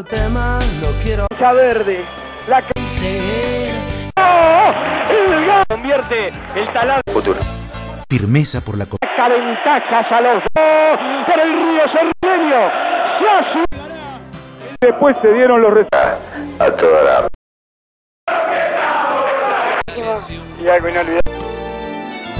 tema, no quiero verde. La. ¡Oh! El gol convierte el taladro. Firmeza por la ventajas a los dos por el río Cermeño. Se hace- Después se dieron los resultados. a toda la Y algo inolvidable.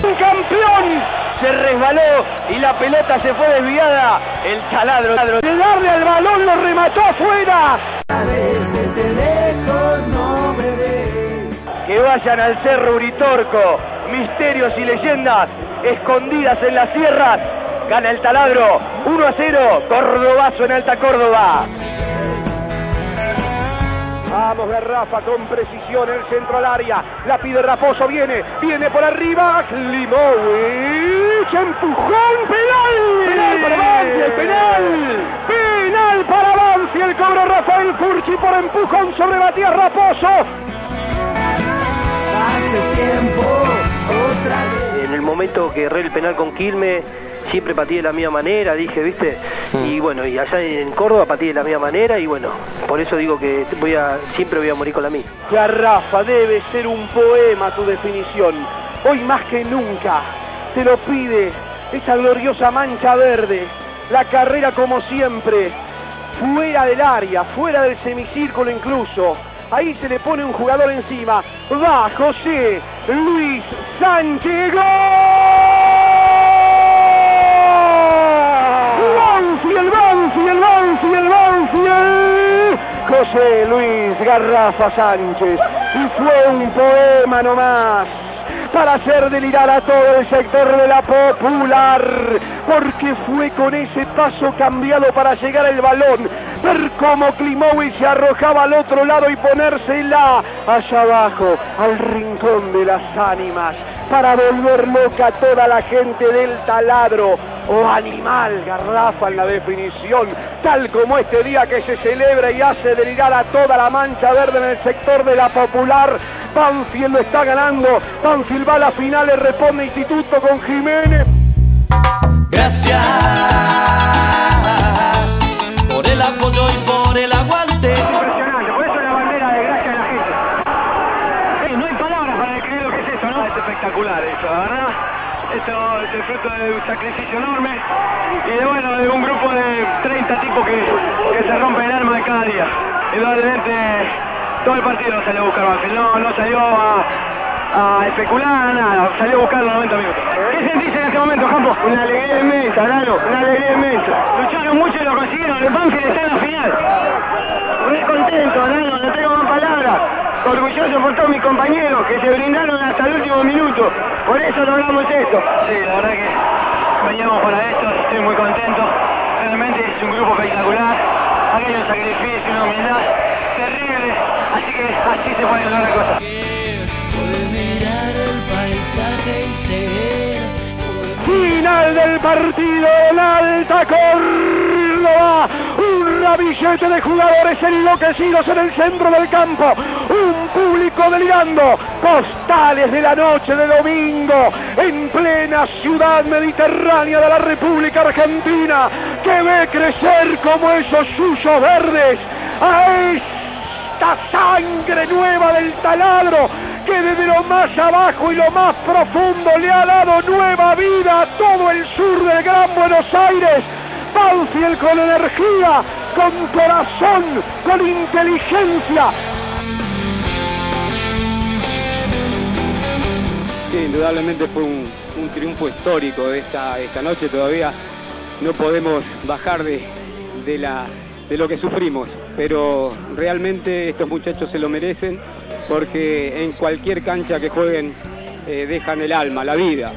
¡Un campeón! Se resbaló y la pelota se fue desviada. El taladro. De darle al balón lo remató afuera. Desde lejos no me ves. Que vayan al Cerro Uritorco. Misterios y leyendas escondidas en las sierras. Gana el taladro. 1 a 0. Cordobazo en Alta Córdoba. Vamos Garrafa con precisión el centro al área. La pide Raposo, viene, viene por arriba. Klimowicz, empujón, penal. Penal para Banfield, penal. Penal para Banfield, cobra Rafael Furchi por empujón sobre Matías Raposo. Hace tiempo, otra vez. En el momento que erré el penal con Quilme, siempre pateé de la misma manera, dije, ¿viste? Y bueno, y allá en Córdoba pateé de la misma manera y bueno, por eso digo que voy a siempre voy a morir con la misma. Garrafa, debe ser un poema tu definición. Hoy más que nunca te lo pide esa gloriosa mancha verde. La carrera como siempre, fuera del área, fuera del semicírculo incluso. Ahí se le pone un jugador encima. Va José Luis Sánchez. ¡Gol! Banfield, Banfield, Banfield. José Luis Garrafa Sánchez. Y fue un poema nomás para hacer delirar a todo el sector de la popular, porque fue con ese paso cambiado para llegar al balón, ver cómo Klimovic se arrojaba al otro lado y ponérsela allá abajo, al rincón de las ánimas, para volver loca a toda la gente del taladro o animal, garrafa en la definición, tal como este día que se celebra y hace delirar a toda la mancha verde en el sector de la popular. Banfield lo está ganando. Banfield va a la final, le responde Instituto con Jiménez. Gracias por el apoyo y por el aguante. Impresionante, por eso la bandera de gracia de la gente. no hay palabras para describir lo que es esto, ¿no? Es espectacular esto, la verdad. Esto es fruto de un sacrificio enorme y de bueno, de un grupo de 30 tipos que, que se rompen el alma de cada día. Indudablemente todo el partido no salió a no, no salió a, a especular, nada, salió a buscar los 90 minutos. ¿Qué sentís en este momento, Campo? Una alegría inmensa, Nano, una alegría inmensa. Lucharon mucho y lo consiguieron, el Banfield está en la final. Muy contento, Nano, no tengo más palabras. Orgulloso por todos mis compañeros que se brindaron hasta el último minuto. Por eso logramos esto. Sí, la verdad que veníamos para esto, estoy muy contento. Realmente es un grupo espectacular. Aquí hay un sacrificio, una humildad terrible. Así que así se puede lograr cosas. Final del partido en Alta Córdoba. Un ramillete de jugadores enloquecidos en el centro del campo. Un público delirando. Postales de la noche de domingo en plena ciudad mediterránea de la República Argentina que ve crecer como esos suyos verdes a esta sangre nueva del taladro que desde lo más abajo y lo más profundo le ha dado nueva vida a todo el sur del Gran Buenos Aires. Banfield con energía, con corazón, con inteligencia. Indudablemente fue un, un triunfo histórico esta, esta noche. Todavía no podemos bajar de, de, la, de lo que sufrimos, pero realmente estos muchachos se lo merecen porque en cualquier cancha que jueguen eh, dejan el alma, la vida.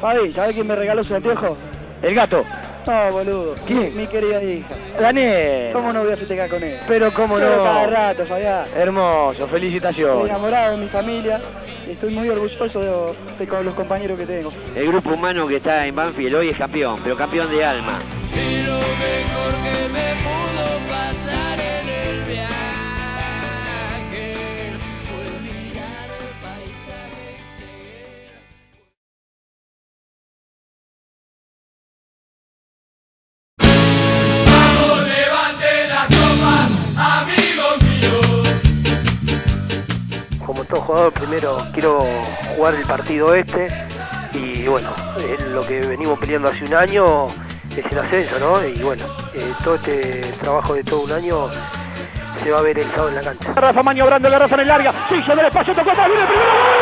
Fabi, ¿sabes quién me regaló su anteojo? El gato. No, boludo. ¿Quién? Mi querida hija. Daniel. ¿Cómo no voy a festejar con él? Pero cómo Pero no. Cada rato, Fabián. Hermoso, Estoy felicitaciones. enamorado de mi familia y estoy muy orgulloso de, de los compañeros que tengo. El grupo humano que está en Banfield hoy es campeón, pero campeón de alma. Jugador, primero quiero jugar el partido este y bueno, es lo que venimos peleando hace un año es el ascenso, ¿no? Y bueno, eh, todo este trabajo de todo un año se va a ver el sábado en la cancha. Garrafa maniobrando, Garrafa en el área, se hizo del espacio, tocó viene el primero.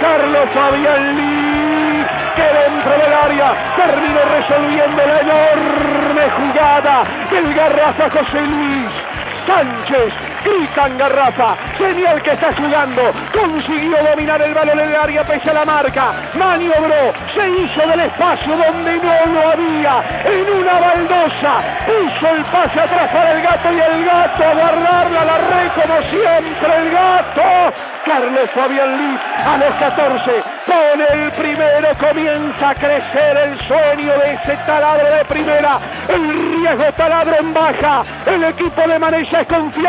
Carlos Fabián Lee, que dentro del área terminó resolviendo la enorme jugada del Garrafa José Luis. Sánchez, gritan Garrafa, señal que está jugando, consiguió dominar el balón en el área pese a la marca, maniobró, se hizo del espacio donde no lo había, en una baldosa, puso el pase atrás para el gato y el gato a guardarla. La red como siempre el gato, Carlos Fabián Liz a los 14, pone el primero, comienza a crecer el sueño de ese taladro de primera, el riesgo taladro en baja, el equipo de Maneja es confiado.